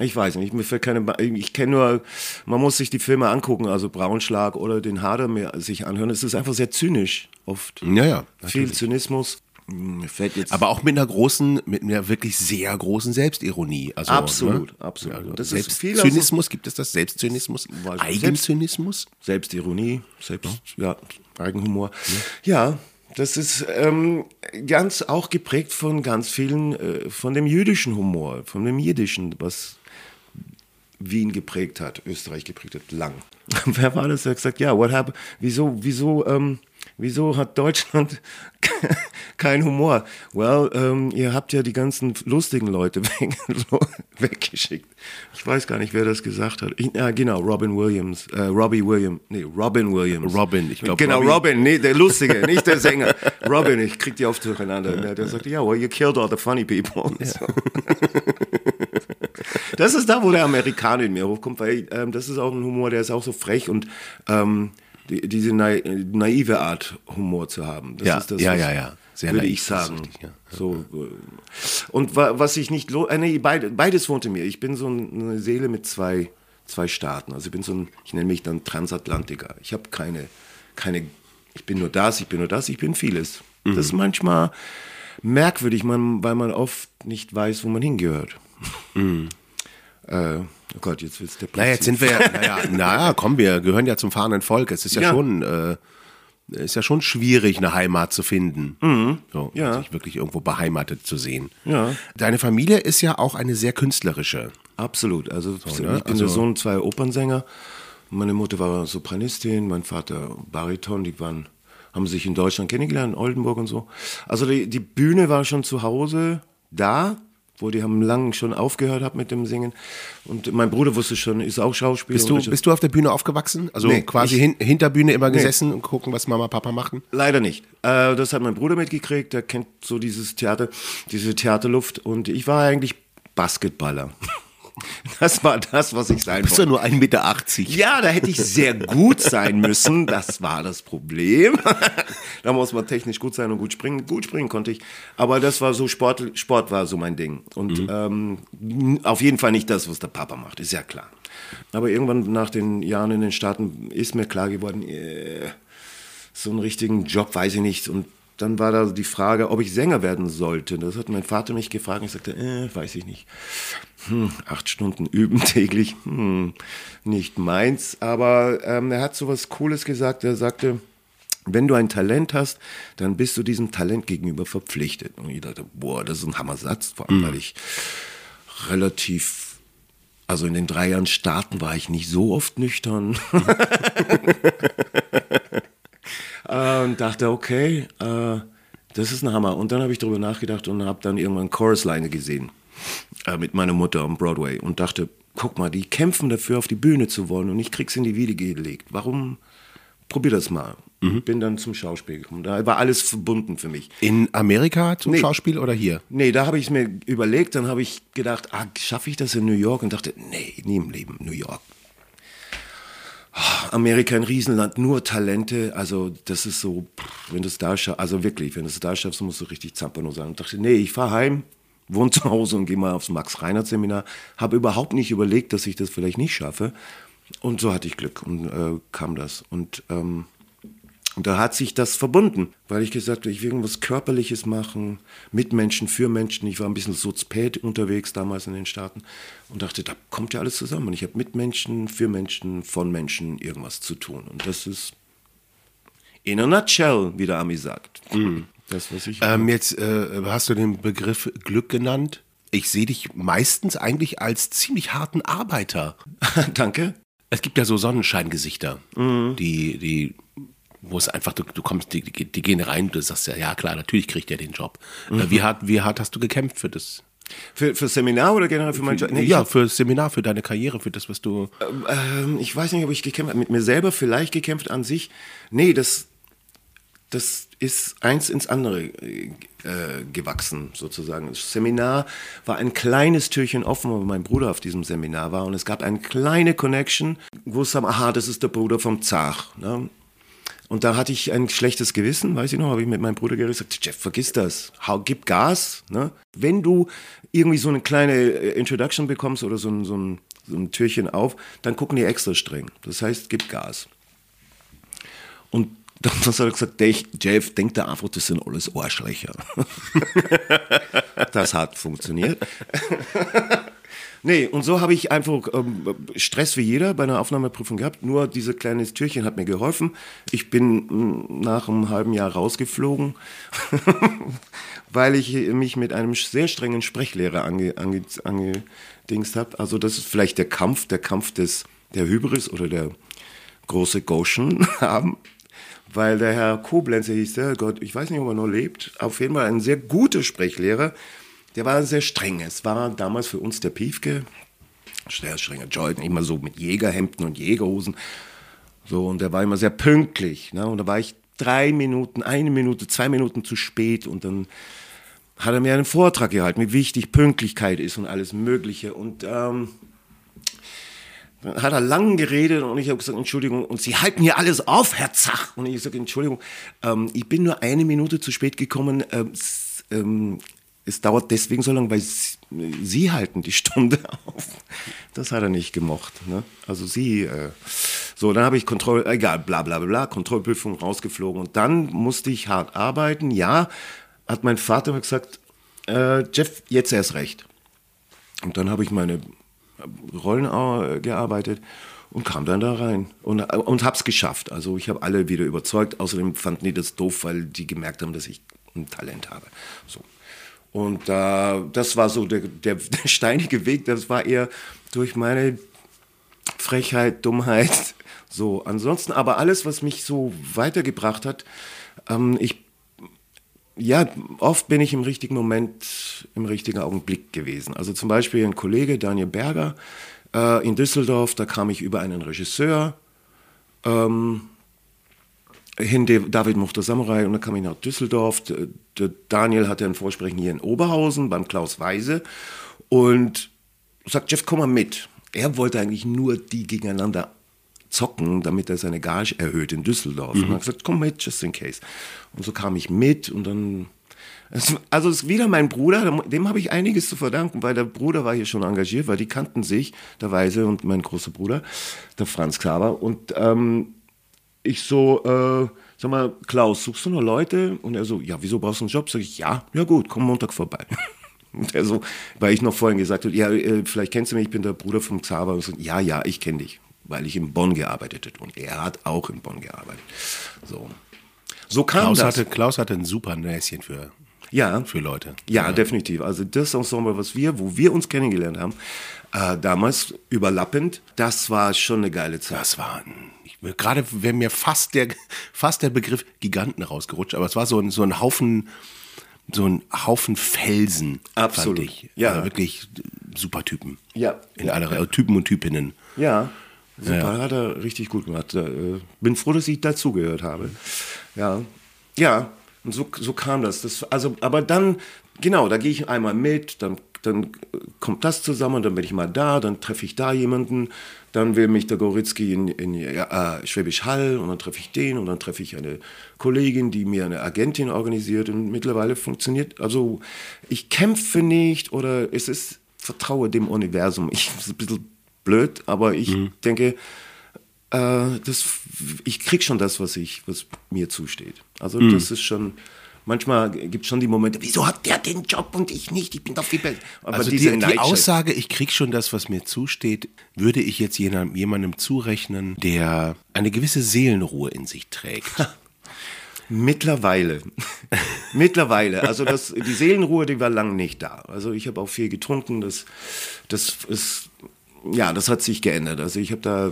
ich weiß nicht, mir fällt keine, ich kenne nur, man muss sich die Filme angucken, also Braunschlag oder den Hader mir sich anhören. Es ist einfach sehr zynisch oft. Ja, ja. Viel Zynismus. Mir fällt jetzt Aber auch mit einer großen, mit einer wirklich sehr großen Selbstironie. Also, Absolut, ne? absolut. Also Das ist viel Selbstzynismus, gibt es das? Selbstzynismus? Eigenzynismus? Selbstironie, Selbst, ja, Eigenhumor. Ja, das ist ähm, ganz auch geprägt von ganz vielen, äh, von dem jüdischen Humor, von dem Jiddischen, was Wien geprägt hat, Österreich geprägt hat, lang. Wer war das, der hat gesagt, ja, what happened? Wieso, wieso, ähm, wieso hat Deutschland keinen Humor? Well, ähm, ihr habt ja die ganzen lustigen Leute weg, weggeschickt. Ich weiß gar nicht, wer das gesagt hat. Ich, ja, genau, Robin Williams, äh, Robbie Williams, nee, Robin Williams. Robin, ich glaub, Genau, Robbie- Robin, nee, der Lustige, nicht der Sänger. Robin, ich krieg die oft durcheinander. Der, der sagte, ja, well, you killed all the funny people. So. Das ist da, wo der Amerikaner in mir hochkommt, weil ähm, das ist auch ein Humor, der ist auch so frech und ähm, die, diese nai naive Art, Humor zu haben. Das Ja, ist das, ja, ja, ja. Sehr würde naiv, ich sagen. richtig, ja. So, äh, und wa was ich nicht, äh, nee, beid beides wohnt in mir. Ich bin so eine Seele mit zwei, zwei Staaten. Also ich bin so ein, ich nenne mich dann Transatlantiker. Ich habe keine, keine, ich bin nur das, ich bin nur das, ich bin vieles. Mhm. Das ist manchmal merkwürdig, man, weil man oft nicht weiß, wo man hingehört. Äh, oh Gott, jetzt wird's der Mhm. Naja, jetzt sind wir ja, naja, naja, komm, wir gehören ja zum fahrenden Volk. Es ist ja, Ja. schon, äh, ist ja schon schwierig, eine Heimat zu finden. So, Ja. Sich wirklich irgendwo beheimatet zu sehen. Ja. Deine Familie ist ja auch eine sehr künstlerische. Absolut. Also ich ne? bin Also- der Sohn zweier Opernsänger. Meine Mutter war Sopranistin, mein Vater Bariton. Die waren, haben sich in Deutschland kennengelernt, in Oldenburg und so. Also die, die Bühne war schon zu Hause da, wo die haben lang schon aufgehört hab mit dem Singen. Und mein Bruder wusste schon, ist auch Schauspieler. Bist du, bist du auf der Bühne aufgewachsen? Also Nee, quasi ich- hin, hinter Bühne immer gesessen und gucken, was Mama, Papa machen? Leider nicht. Äh, das hat mein Bruder mitgekriegt. Der kennt so dieses Theater, diese Theaterluft. Und ich war eigentlich Basketballer. Das war das, was ich sein Bist du wollte. nur 1,80 Meter? Ja, da hätte ich sehr gut sein müssen. Das war das Problem. da muss man technisch gut sein und gut springen. Gut springen konnte ich. Aber das war so, Sport, Sport war so mein Ding. Und ähm, auf jeden Fall nicht das, was der Papa macht, ist ja klar. Aber irgendwann nach den Jahren in den Staaten ist mir klar geworden, äh, so einen richtigen Job weiß ich nicht. Und dann war da die Frage, ob ich Sänger werden sollte. Das hat mein Vater mich gefragt. Ich sagte, äh, weiß ich nicht. Hm, acht Stunden üben täglich, hm, nicht meins. Aber ähm, er hat so was Cooles gesagt. Er sagte, wenn du ein Talent hast, dann bist du diesem Talent gegenüber verpflichtet. Und ich dachte, boah, das ist ein Hammersatz, vor allem, weil ich relativ, also in den drei Jahren starten war ich nicht so oft nüchtern. Äh, und dachte, okay, äh, das ist ein Hammer. Und dann habe ich darüber nachgedacht und habe dann irgendwann Chorusline gesehen äh, mit meiner Mutter am Broadway und dachte, guck mal, die kämpfen dafür, auf die Bühne zu wollen und ich krieg's in die Wiege gelegt. Warum? Probier das mal. Bin dann zum Schauspiel gekommen. Da war alles verbunden für mich. In Amerika zum Nee. Schauspiel oder hier? Nee, da habe ich mir überlegt, dann habe ich gedacht, ah, schaffe ich das in New York? Und dachte, nee, nie im Leben, New York. Ah, Amerika ein Riesenland, nur Talente, also das ist so, wenn du es da schaffst, also wirklich, wenn du es da schaffst, musst du richtig Zampano sein. Und dachte, nee, ich fahre heim, wohne zu Hause und gehe mal aufs Max-Reinhardt-Seminar. Habe überhaupt nicht überlegt, dass ich das vielleicht nicht schaffe. Und so hatte ich Glück und äh, kam das. Und ähm, und da hat sich das verbunden, weil ich gesagt habe, ich will irgendwas Körperliches machen, mit Menschen, für Menschen. Ich war ein bisschen sozpät unterwegs damals in den Staaten und dachte, da kommt ja alles zusammen. Und ich habe mit Menschen, für Menschen, von Menschen irgendwas zu tun. Und das ist in a nutshell, wie der Ami sagt. Das, was ich. Ähm, jetzt äh, hast du den Begriff Glück genannt. Ich sehe dich meistens eigentlich als ziemlich harten Arbeiter. Danke. Es gibt ja so Sonnenscheingesichter, Mhm. die, die, wo es einfach, du, du kommst, die, die, die gehen rein, du sagst ja, ja klar, natürlich kriegt er den Job. Mhm. Äh, Wie, hart, wie hart hast du gekämpft für das? Für, für Seminar oder generell für meinen Job? Nee, ja, für das Seminar, für deine Karriere, für das, was du. Ähm, ich weiß nicht, ob ich gekämpft habe. Mit mir selber vielleicht gekämpft an sich. Nee, das, das ist eins ins andere äh, gewachsen, sozusagen. Das Seminar war ein kleines Türchen offen, weil mein Bruder auf diesem Seminar war. Und es gab eine kleine Connection, wo es haben, aha, das ist der Bruder vom Zach. Ne? Und da hatte ich ein schlechtes Gewissen, weiß ich noch, habe ich mit meinem Bruder gesagt, Jeff, vergiss das, Hau, gib Gas. Ne? Wenn du irgendwie so eine kleine äh, Introduction bekommst oder so ein, so, ein, so ein Türchen auf, dann gucken die extra streng. Das heißt, gib Gas. Und dann hat er gesagt, "Dech, Jeff, denk da einfach, das sind alles Arschlöcher. das hat funktioniert. Nee, und so habe ich einfach ähm, Stress wie jeder bei einer Aufnahmeprüfung gehabt. Nur dieses kleine Türchen hat mir geholfen. Ich bin mm, nach einem halben Jahr rausgeflogen, weil ich mich mit einem sehr strengen Sprechlehrer ange, ange, angedingst habe. Also das ist vielleicht der Kampf, der Kampf des der Hybris oder der große Goshen haben. Weil der Herr Koblenzer hieß der, Gott, ich weiß nicht, ob er noch lebt, auf jeden Fall ein sehr guter Sprechlehrer. Der war sehr streng. Es war damals für uns der Piefke, sehr strenger Jordan, immer so mit Jägerhemden und Jägerhosen. So, und der war immer sehr pünktlich. Ne? Und da war ich drei Minuten, eine Minute, zwei Minuten zu spät und dann hat er mir einen Vortrag gehalten, wie wichtig Pünktlichkeit ist und alles Mögliche. Und ähm, dann hat er lang geredet und ich habe gesagt, Entschuldigung, und Sie halten hier alles auf, Herr Zach. Und ich sage, Entschuldigung, ähm, ich bin nur eine Minute zu spät gekommen. Ähm, ähm, es dauert deswegen so lange, weil Sie, halten die Stunde auf. Das hat er nicht gemocht. Ne? Also Sie, äh, so, dann habe ich Kontroll, egal, bla bla bla, Kontrollprüfung rausgeflogen. Und dann musste ich hart arbeiten. Ja, hat mein Vater mir gesagt, äh, Jeff, jetzt erst recht. Und dann habe ich meine Rollen äh, gearbeitet und kam dann da rein und, äh, und habe es geschafft. Also ich habe alle wieder überzeugt. Außerdem fanden die das doof, weil die gemerkt haben, dass ich ein Talent habe. So. Und äh, das war so der, der, der steinige Weg. Das war eher durch meine Frechheit, Dummheit. So, ansonsten aber alles, was mich so weitergebracht hat, ähm, ich ja, oft bin ich im richtigen Moment, im richtigen Augenblick gewesen. Also zum Beispiel ein Kollege, Daniel Berger, äh, in Düsseldorf, da kam ich über einen Regisseur ähm, hin, David Muchter Samurai, und dann kam ich nach Düsseldorf. Der, Daniel hatte ein Vorsprechen hier in Oberhausen beim Klaus Weise und sagt Jeff, komm mal mit. Er wollte eigentlich nur die gegeneinander zocken, damit er seine Gage erhöht in Düsseldorf. Und er hat gesagt, komm mit, just in case. Und so kam ich mit und dann Also es ist wieder mein Bruder, dem habe ich einiges zu verdanken, weil der Bruder war hier schon engagiert, weil die kannten sich, der Weise und mein großer Bruder, der Franz Klaver. Und ähm, ich so, äh, sag mal, Klaus, suchst du noch Leute? Und er so, ja, wieso brauchst du einen Job? Sag ich, ja, ja gut, komm Montag vorbei. Und er so, weil ich noch vorhin gesagt habe, ja, äh, vielleicht kennst du mich, ich bin der Bruder vom Xaver. Und so, ja, ja, ich kenne dich, weil ich in Bonn gearbeitet habe. Und er hat auch in Bonn gearbeitet. So, so kam Klaus das. hatte, Klaus hatte ein super Näschen für, ja, für Leute. ja, definitiv. Also das Ensemble, was wir, wo wir uns kennengelernt haben, äh, damals überlappend, das war schon eine geile Zeit. Das war ein, gerade wäre mir fast der, fast der Begriff Giganten rausgerutscht, aber es war so ein, so ein Haufen, so ein Haufen Felsen. Absolut. Fand ich. Ja. Also wirklich super Typen. Ja. In aller Reihe. Typen und Typinnen. Ja, super, hat er richtig gut gemacht. Äh, bin froh, dass ich dazugehört habe. Ja, ja, und so, so kam das. das. Also, aber dann, genau, da gehe ich einmal mit, dann, dann kommt das zusammen, dann bin ich mal da, dann treffe ich da jemanden, dann will mich der Goritzky in, in äh, Schwäbisch Hall und dann treffe ich den und dann treffe ich eine Kollegin, die mir eine Agentin organisiert und mittlerweile funktioniert, also ich kämpfe nicht oder es ist, vertraue dem Universum. Ich, ist ein bisschen blöd, aber ich denke, äh, das, ich krieg schon das, was ich, was mir zusteht. Also das ist schon, manchmal gibt es schon die Momente, wieso hat der den Job und ich nicht? Ich bin doch viel besser. Aber Also diese die, die Aussage, ich krieg schon das, was mir zusteht, würde ich jetzt jemandem, jemandem zurechnen, der eine gewisse Seelenruhe in sich trägt. Mittlerweile. Mittlerweile. Also das, die Seelenruhe, die war lang nicht da. Also ich habe auch viel getrunken. Das, das ist, ja, das hat sich geändert. Also ich habe da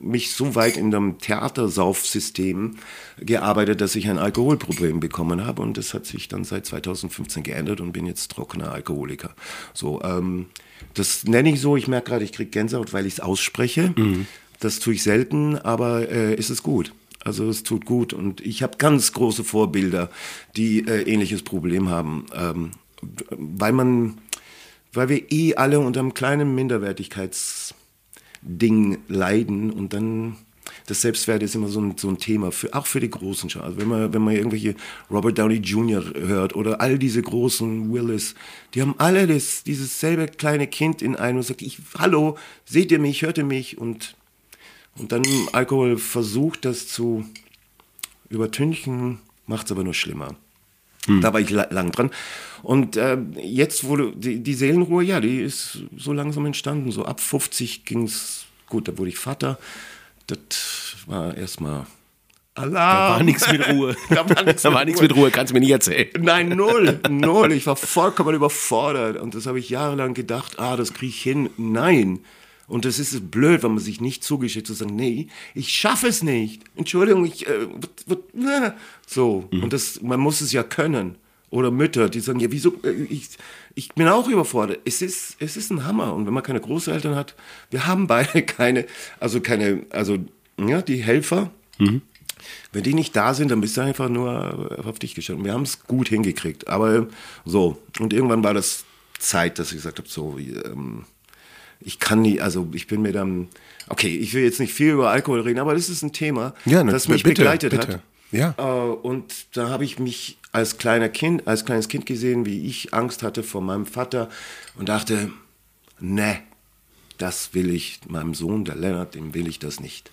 mich so weit in dem Theatersaufsystem gearbeitet, dass ich ein Alkoholproblem bekommen habe. Und das hat sich dann seit 2015 geändert und bin jetzt trockener Alkoholiker. So, ähm, das nenne ich so. Ich merke gerade, ich kriege Gänsehaut, weil ich es ausspreche. Das tue ich selten, aber äh, ist es gut. Also es tut gut und ich habe ganz große Vorbilder, die äh, ähnliches Problem haben, ähm, weil man, weil wir eh alle unter einem kleinen Minderwertigkeitsding leiden und dann das Selbstwert ist immer so ein, so ein Thema, für, auch für die großen Schau. Also wenn man, wenn man irgendwelche Robert Downey Jr. hört oder all diese großen Willis, die haben alle das, dieses selbe kleine Kind in einem und sagt, ich, hallo, seht ihr mich, hört ihr mich und und dann Alkohol versucht, das zu übertünchen, macht es aber nur schlimmer. Da war ich la lang dran. Und äh, jetzt wurde die, die Seelenruhe, ja, die ist so langsam entstanden. So ab 50 ging es, gut, da wurde ich Vater. Das war erstmal Alarm. Da war nichts mit Ruhe. Da war nichts mit mit Ruhe, kannst du mir nicht erzählen. Nein, null, null. Ich war vollkommen überfordert. Und das habe ich jahrelang gedacht, ah, das kriege ich hin. Nein. Und das ist blöd, wenn man sich nicht zugesteht, zu sagen, nee, ich schaffe es nicht. Entschuldigung, ich, äh, na. so. Und das, man muss es ja können. Oder Mütter, die sagen, ja, wieso, äh, ich, ich bin auch überfordert. Es ist, es ist ein Hammer. Und wenn man keine Großeltern hat, wir haben beide keine, also keine, also, ja, die Helfer, wenn die nicht da sind, dann bist du einfach nur auf dich gestellt. Und Wir haben es gut hingekriegt. Aber so. Und irgendwann war das Zeit, dass ich gesagt habe, so, ähm, ich kann nie, also ich bin mir dann, okay, ich will jetzt nicht viel über Alkohol reden, aber das ist ein Thema, Ja, ne, das mich bitte, begleitet bitte. hat. Ja. Äh, und da habe ich mich als kleiner Kind, als kleines Kind gesehen, wie ich Angst hatte vor meinem Vater und dachte, ne, das will ich meinem Sohn, der Lennart, dem will ich das nicht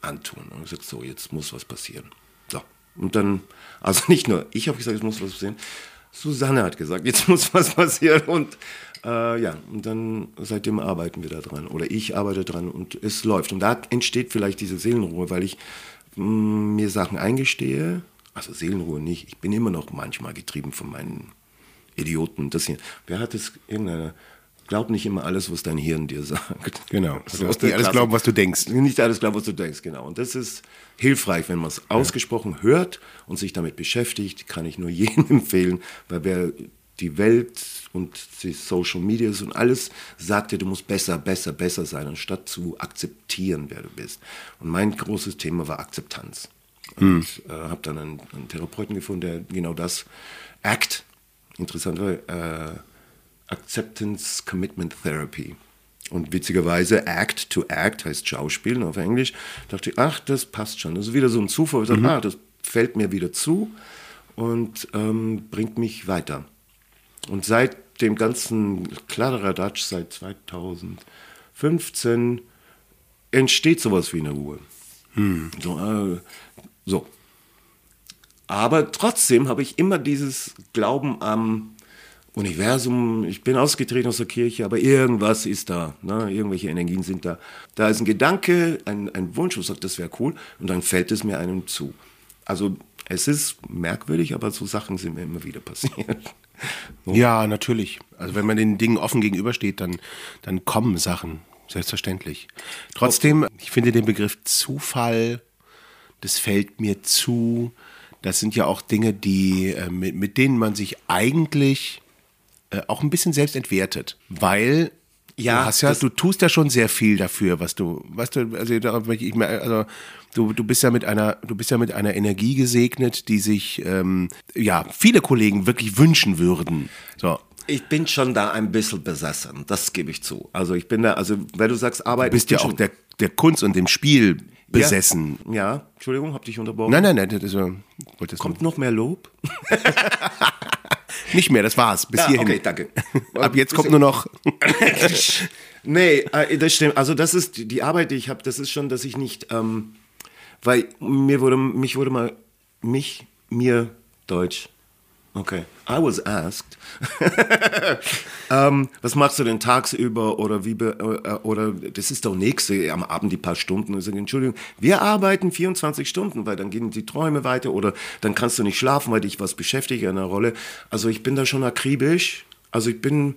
antun. Und ich gesagt, so, jetzt muss was passieren. So. Und dann, also nicht nur ich habe gesagt, es muss was passieren. Susanne hat gesagt, jetzt muss was passieren. Und äh, ja, und dann seitdem arbeiten wir da dran. Oder ich arbeite dran und es läuft. Und da entsteht vielleicht diese Seelenruhe, weil ich mh, mir Sachen eingestehe. Also Seelenruhe nicht. Ich bin immer noch manchmal getrieben von meinen Idioten. Das hier. Wer hat es? Irgendeiner. Glaub nicht immer alles, was dein Hirn dir sagt. Genau. So Du darfst der nicht alles Klassiker. glauben, was du denkst. Nicht alles glauben, was du denkst, genau. Und das ist hilfreich, wenn man es ausgesprochen hört und sich damit beschäftigt, kann ich nur jedem empfehlen, weil wer die Welt und die Social Medias und alles sagt dir, du musst besser, besser, besser sein, anstatt zu akzeptieren, wer du bist. Und mein großes Thema war Akzeptanz. Und äh, habe dann einen, einen Therapeuten gefunden, der genau das ACT, interessant war, äh, Acceptance Commitment Therapy. Und witzigerweise Act to Act heißt Schauspielen auf Englisch. dachte ich, ach, das passt schon. Das ist wieder so ein Zufall. Ich sage, ah, das fällt mir wieder zu und ähm, bringt mich weiter. Und seit dem ganzen Kladderadatsch, seit 2015, entsteht sowas wie eine Ruhe. So, äh, so. Aber trotzdem habe ich immer dieses Glauben am Universum. Ich bin ausgetreten aus der Kirche, aber irgendwas ist da. Ne? Irgendwelche Energien sind da. Da ist ein Gedanke, ein, ein Wunsch, und sagt, das wäre cool. Und dann fällt es mir einem zu. Also es ist merkwürdig, aber so Sachen sind mir immer wieder passiert. Ja, natürlich. Also wenn man den Dingen offen gegenübersteht, dann, dann kommen Sachen. Selbstverständlich. Trotzdem, ich finde den Begriff Zufall, das fällt mir zu. Das sind ja auch Dinge, die, äh, mit, mit denen man sich eigentlich äh, auch ein bisschen selbst entwertet. Weil Ja, du hast ja, du tust ja schon sehr viel dafür, was du, weißt du, also, also du, du bist ja mit einer, du bist ja mit einer Energie gesegnet, die sich ähm, ja viele Kollegen wirklich wünschen würden. So. Ich bin schon da ein bisschen besessen, das gebe ich zu. Also ich bin da, also wenn du sagst Arbeit, Du bist ja auch der, der Kunst und dem Spiel besessen. Ja, ja Entschuldigung, hab dich unterbrochen. Nein, nein, nein, das, das Kommt noch mehr Lob? nicht mehr, das war's, bis Ja, hierhin. okay, danke. Ab jetzt kommt nur noch, Nee, äh, das stimmt. Also das ist die- die Arbeit, die ich habe, das ist schon, dass ich nicht, ähm, weil mir wurde, mich wurde mal, mich, mir, Deutsch. Okay. I was asked. ähm, was machst du denn tagsüber oder wie, be- äh, oder das ist doch nichts, äh, am Abend die paar Stunden. Ich sage, Entschuldigung, wir arbeiten 24 Stunden, weil dann gehen die Träume weiter oder dann kannst du nicht schlafen, weil dich was beschäftigt in einer Rolle. Also ich bin da schon akribisch. Also ich bin,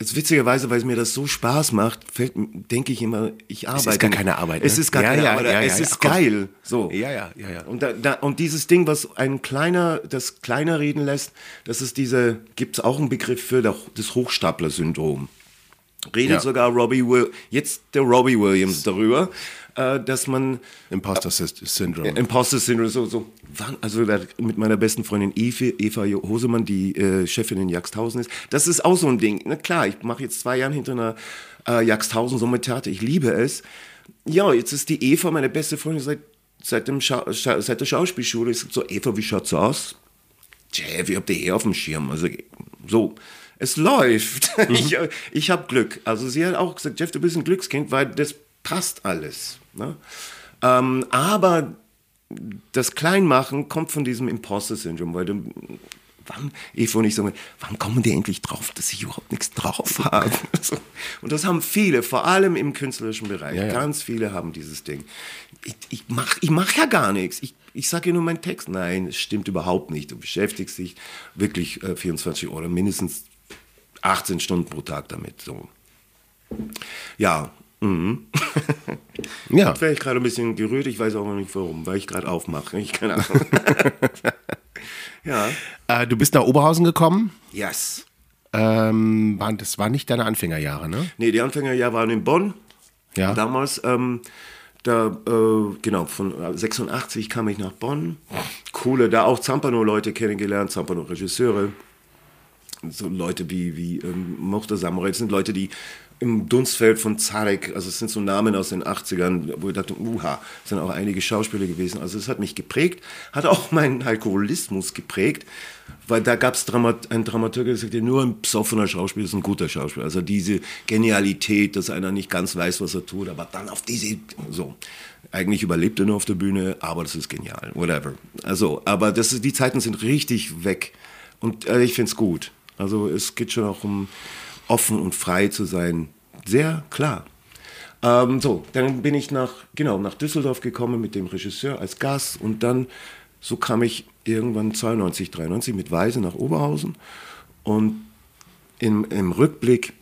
Jetzt witzigerweise, weil es mir das so Spaß macht, fällt, denke ich immer, ich arbeite. gar nicht. keine Arbeit, Es ne? ist gar Ja, keine ja, Arbeit. ja, es ist geil. So. Ja, ja, ja, ja. Und, da, da, und dieses Ding, was einen kleiner, das kleiner reden lässt, das ist diese, gibt es auch einen Begriff für das Hochstapler-Syndrom. Redet Ja. sogar Robbie Will, jetzt der Robbie Williams darüber, äh, dass man Imposter Syndrome. Imposter Syndrome, so, so. Also mit meiner besten Freundin Eve, Eva Hosemann, die äh, Chefin in Jagsthausen ist. Das ist auch so ein Ding. Na klar, ich mache jetzt zwei Jahre hinter einer äh, Jagsthausen Sommertheater. Ich liebe es. Ja, jetzt ist die Eva meine beste Freundin seit, seit, dem Schau, Scha seit der Schauspielschule. Ich sag so, Eva, wie schaut's aus? Jeff, ich hab die eh auf dem Schirm. Also so, es läuft. Ich, ich habe Glück. Also sie hat auch gesagt, Jeff, du bist ein Glückskind, weil das passt alles. Ne? Ähm, aber das Kleinmachen kommt von diesem Imposter-Syndrom, weil du, wann, Eva und ich sagen, wann kommen die endlich drauf, dass ich überhaupt nichts drauf habe? So. Und das haben viele, vor allem im künstlerischen Bereich. Ja, ja. Ganz viele haben dieses Ding. Ich, ich mache ich mach ja gar nichts. Ich, ich sage ja nur meinen Text. Nein, es stimmt überhaupt nicht. Du beschäftigst dich wirklich äh, 24 oder mindestens 18 Stunden pro Tag damit. So. Ja, mhm. ja. Wäre ich gerade ein bisschen gerührt, ich weiß auch noch nicht warum, weil ich gerade aufmache. Ich keine Ahnung. ja. Äh, du bist nach Oberhausen gekommen. Yes. Ähm, waren- das waren nicht deine Anfängerjahre, ne? Nee, die Anfängerjahre waren in Bonn. Ja. Damals, ähm, da, äh, genau, von 86 kam ich nach Bonn. Coole, da auch Zampano-Leute kennengelernt, Zampano-Regisseure. So Leute wie, wie ähm, Mochta Samurai, das sind Leute, die im Dunstfeld von Zarek, also es sind so Namen aus den 80ern, wo ich dachte, uha, sind auch einige Schauspieler gewesen. Also es hat mich geprägt, hat auch meinen Alkoholismus geprägt, weil da gab es Dramat einen Dramaturg, der sagte, nur ein besoffener Schauspieler ist ein guter Schauspieler. Also diese Genialität, dass einer nicht ganz weiß, was er tut, aber dann auf diese, so. Eigentlich überlebt er nur auf der Bühne, aber das ist genial, whatever. Also, aber das ist, die Zeiten sind richtig weg und äh, ich finde es gut. Also es geht schon auch um offen und frei zu sein. Sehr klar. Ähm, so, dann bin ich nach, genau, nach Düsseldorf gekommen mit dem Regisseur als Gast und dann, so kam ich irgendwann 92, 93 mit Weise nach Oberhausen und im, im Rückblick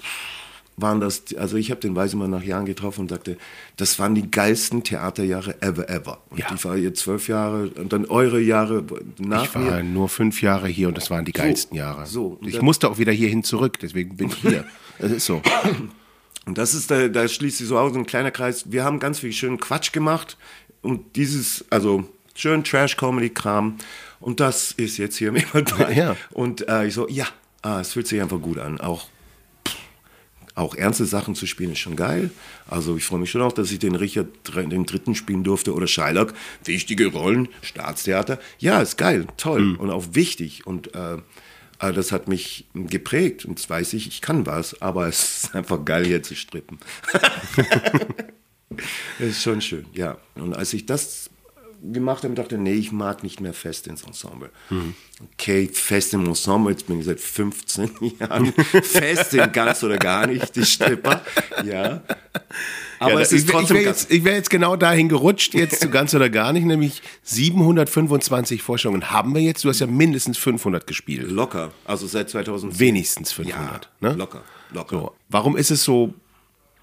waren das, also ich habe den Weisemann nach Jahren getroffen und sagte, das waren die geilsten Theaterjahre ever, ever. Und Ja. ich war hier zwölf Jahre und dann eure Jahre nach Ich war mir. nur fünf Jahre hier und das waren die geilsten Jahre. so. Ich musste auch wieder hierhin zurück, deswegen bin ich hier. Es ist so. Und das ist, da, da schließt sich so aus, ein kleiner Kreis. Wir haben ganz viel schönen Quatsch gemacht und dieses, also schön Trash-Comedy-Kram. Und das ist jetzt hier mit dabei. Ja. Und äh, ich so, ja, ah, es fühlt sich einfach gut an. Auch, auch ernste Sachen zu spielen, ist schon geil. Also ich freue mich schon auch, dass ich den Richard den dritten spielen durfte oder Shylock. Wichtige Rollen, Staatstheater. Ja, ist geil, toll und auch wichtig. Und äh, äh, das hat mich geprägt. Und jetzt weiß ich, ich kann was, aber es ist einfach geil, hier zu strippen. Das ist schon schön, ja. Und als ich das gemacht habe, dachte ich, nee, ich mag nicht mehr fest ins Ensemble. Okay, fest im Ensemble, jetzt bin ich seit 15 Jahren fest in ganz oder gar nicht, die Stripper, ja. Aber Ja, es ist ich, wär- ich trotzdem wäre jetzt, wär jetzt genau dahin gerutscht, jetzt zu ganz oder gar nicht, nämlich 725 Vorstellungen haben wir jetzt. Du hast ja mindestens 500 gespielt. locker, also seit 2010. Wenigstens 500. Ja, ne? locker, locker. So. Warum ist es so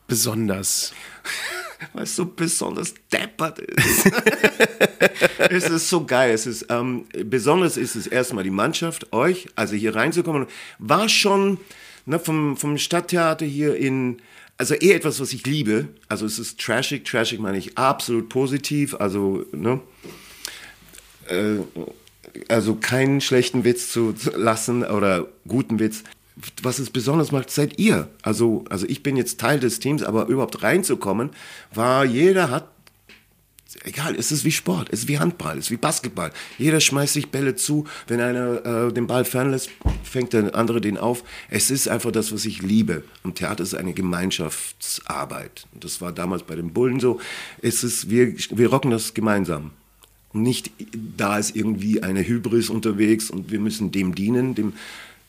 besonders? Weil es so besonders deppert ist. es ist so geil. Es ist, ähm, besonders ist es erstmal die Mannschaft, euch, also hier reinzukommen, war schon ne, vom, vom Stadttheater hier in, also eher etwas, was ich liebe. Also es ist trashig, trashig meine ich absolut positiv, also, ne, äh, also keinen schlechten Witz zu lassen oder guten Witz. Was es besonders macht, seid ihr. Also, also ich bin jetzt Teil des Teams, aber überhaupt reinzukommen, war jeder hat egal, es ist wie Sport, es ist wie Handball, es ist wie Basketball. Jeder schmeißt sich Bälle zu, wenn einer äh, den Ball fernlässt, fängt der andere den auf. Es ist einfach das, was ich liebe. Und Theater ist eine Gemeinschaftsarbeit. Und das war damals bei den Bullen so. Es ist, wir, wir rocken das gemeinsam. Nicht, da ist irgendwie eine Hybris unterwegs und wir müssen dem dienen, dem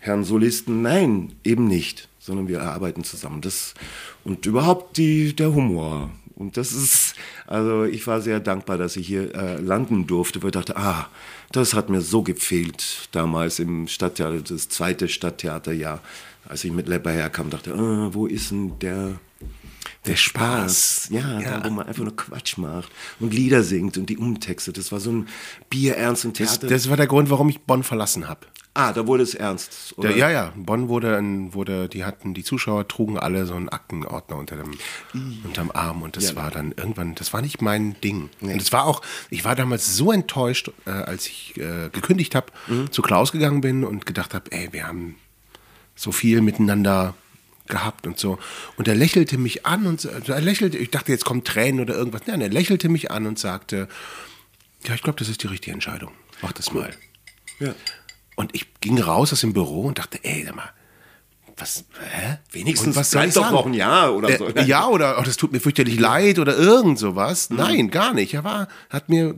Herrn Solisten. Nein, eben nicht, sondern wir arbeiten zusammen. Das, und überhaupt die, der Humor. Und das ist, also ich war sehr dankbar, dass ich hier äh, landen durfte, weil ich dachte, ah, das hat mir so gefehlt damals im Stadttheater, das zweite Stadttheaterjahr. Als ich mit Lepper herkam, dachte, ah, wo ist denn der, der Spaß? Ja, Da, wo man einfach nur Quatsch macht und Lieder singt und die Umtexte. Das war so ein bierernst und Das, Theater. das war der Grund, warum ich Bonn verlassen habe. ah, da wurde es ernst. Oder? Ja, ja, Bonn wurde, ein, wurde, die hatten, die Zuschauer trugen alle so einen Aktenordner unter dem, unterm Arm und das war dann irgendwann, das war nicht mein Ding. Und es war auch, ich war damals so enttäuscht, äh, als ich äh, gekündigt habe, zu Klaus gegangen bin und gedacht habe, ey, wir haben so viel miteinander gehabt und so. Und er lächelte mich an und er lächelte, ich dachte, jetzt kommen Tränen oder irgendwas. Nein, er lächelte mich an und sagte, ja, ich glaube, das ist die richtige Entscheidung. Mach das mal. Ja. Und ich ging raus aus dem Büro und dachte, ey, sag mal, was, hä? Wenigstens Und was soll ich doch sagen? noch ein Jahr oder so. Äh, ja, oder oh, das tut mir fürchterlich leid oder irgend sowas. Mhm. Nein, gar nicht. Er war, hat mir äh,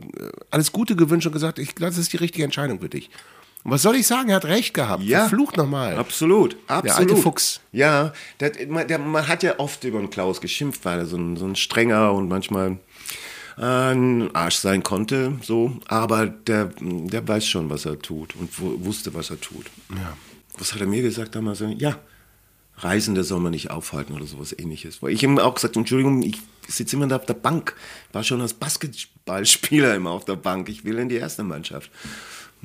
alles Gute gewünscht und gesagt, ich glaube, das ist die richtige Entscheidung für dich. Und was soll ich sagen? Er hat recht gehabt. Ja. Fluch nochmal. Absolut, absolut. alte Fuchs. Ja, der, man, der, man hat ja oft über den Klaus geschimpft, weil er so ein, so ein strenger und manchmal äh, ein Arsch sein konnte, so. Aber der, der weiß schon, was er tut und wu- wusste, was er tut. Ja. Was hat er mir gesagt damals? Ja, Reisende soll man nicht aufhalten oder sowas ähnliches. Weil ich ihm auch gesagt, Entschuldigung, ich sitze immer da auf der Bank. War schon als Basketballspieler immer auf der Bank. Ich will in die erste Mannschaft.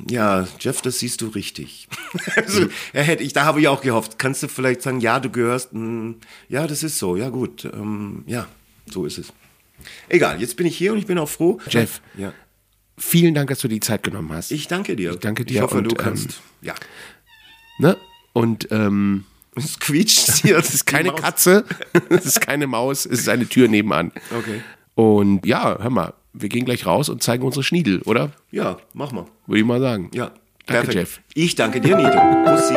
Ja, Jeff, das siehst du richtig. also, hätte ich, da habe ich auch gehofft. Kannst du vielleicht sagen, ja, du gehörst, mm, ja, das ist so, ja gut, ähm, ja, so ist es. Egal, jetzt bin ich hier und ich bin auch froh. Jeff. Ja. Vielen Dank, dass du die Zeit genommen hast. Ich danke dir. Ich danke dir Ich hoffe, und, du kannst. ähm, ja. ne? Und ähm, Es quietscht hier. es ist keine Katze, es ist keine Maus, es ist eine Tür nebenan. Okay. Und ja, hör mal, wir gehen gleich raus und zeigen unsere Schniedel, oder? Ja, mach mal. Würde ich mal sagen. Ja. Danke, perfekt. Jeff. Ich danke dir, Nito. Bussi.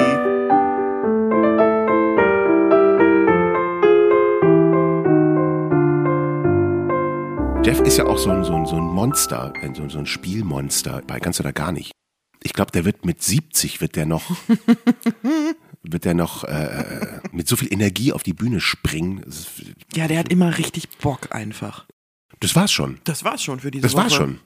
Jeff ist ja auch so ein, so ein, so ein Monster, ein- so, ein Spielmonster bei ganz oder gar nicht. Ich glaube, der wird mit 70 wird der noch wird der noch äh, mit so viel Energie auf die Bühne springen. Ja, der hat immer richtig Bock einfach. Das war's schon. Das war's schon für diese Das Woche. war's schon.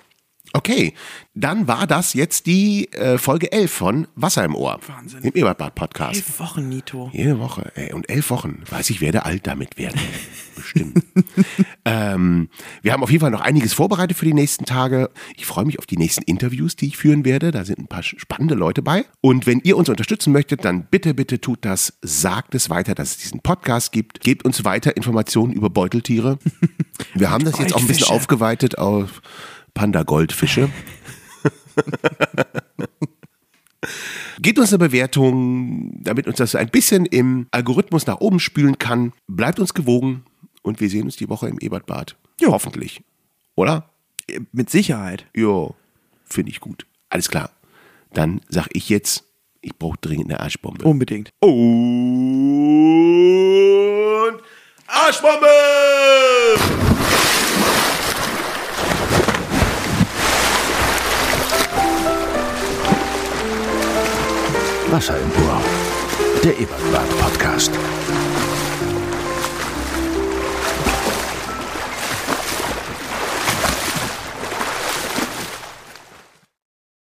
Okay, dann war das jetzt die äh, Folge 11 von Wasser im Ohr. Wahnsinn. Im Eberbad Podcast. Elf Wochen, Nito. Jede Woche. Ey, und elf Wochen. Weiß ich werde alt damit werden. Bestimmt. ähm, wir haben auf jeden Fall noch einiges vorbereitet für die nächsten Tage. Ich freue mich auf die nächsten Interviews, die ich führen werde. Da sind ein paar spannende Leute bei. Und wenn ihr uns unterstützen möchtet, dann bitte, bitte tut das. Sagt es weiter, dass es diesen Podcast gibt. Gebt uns weiter Informationen über Beuteltiere. Wir haben das jetzt auch ein bisschen aufgeweitet auf Panda-Goldfische. Gebt uns eine Bewertung, damit uns das ein bisschen im Algorithmus nach oben spülen kann. Bleibt uns gewogen und wir sehen uns die Woche im Ebertbad. Ja. Hoffentlich. Oder? Mit Sicherheit. Ja, finde ich gut. Alles klar. Dann sag ich jetzt, ich brauche dringend eine Arschbombe. Unbedingt. Und Arschbombe! Wasserempor. Der Ebertbad Podcast.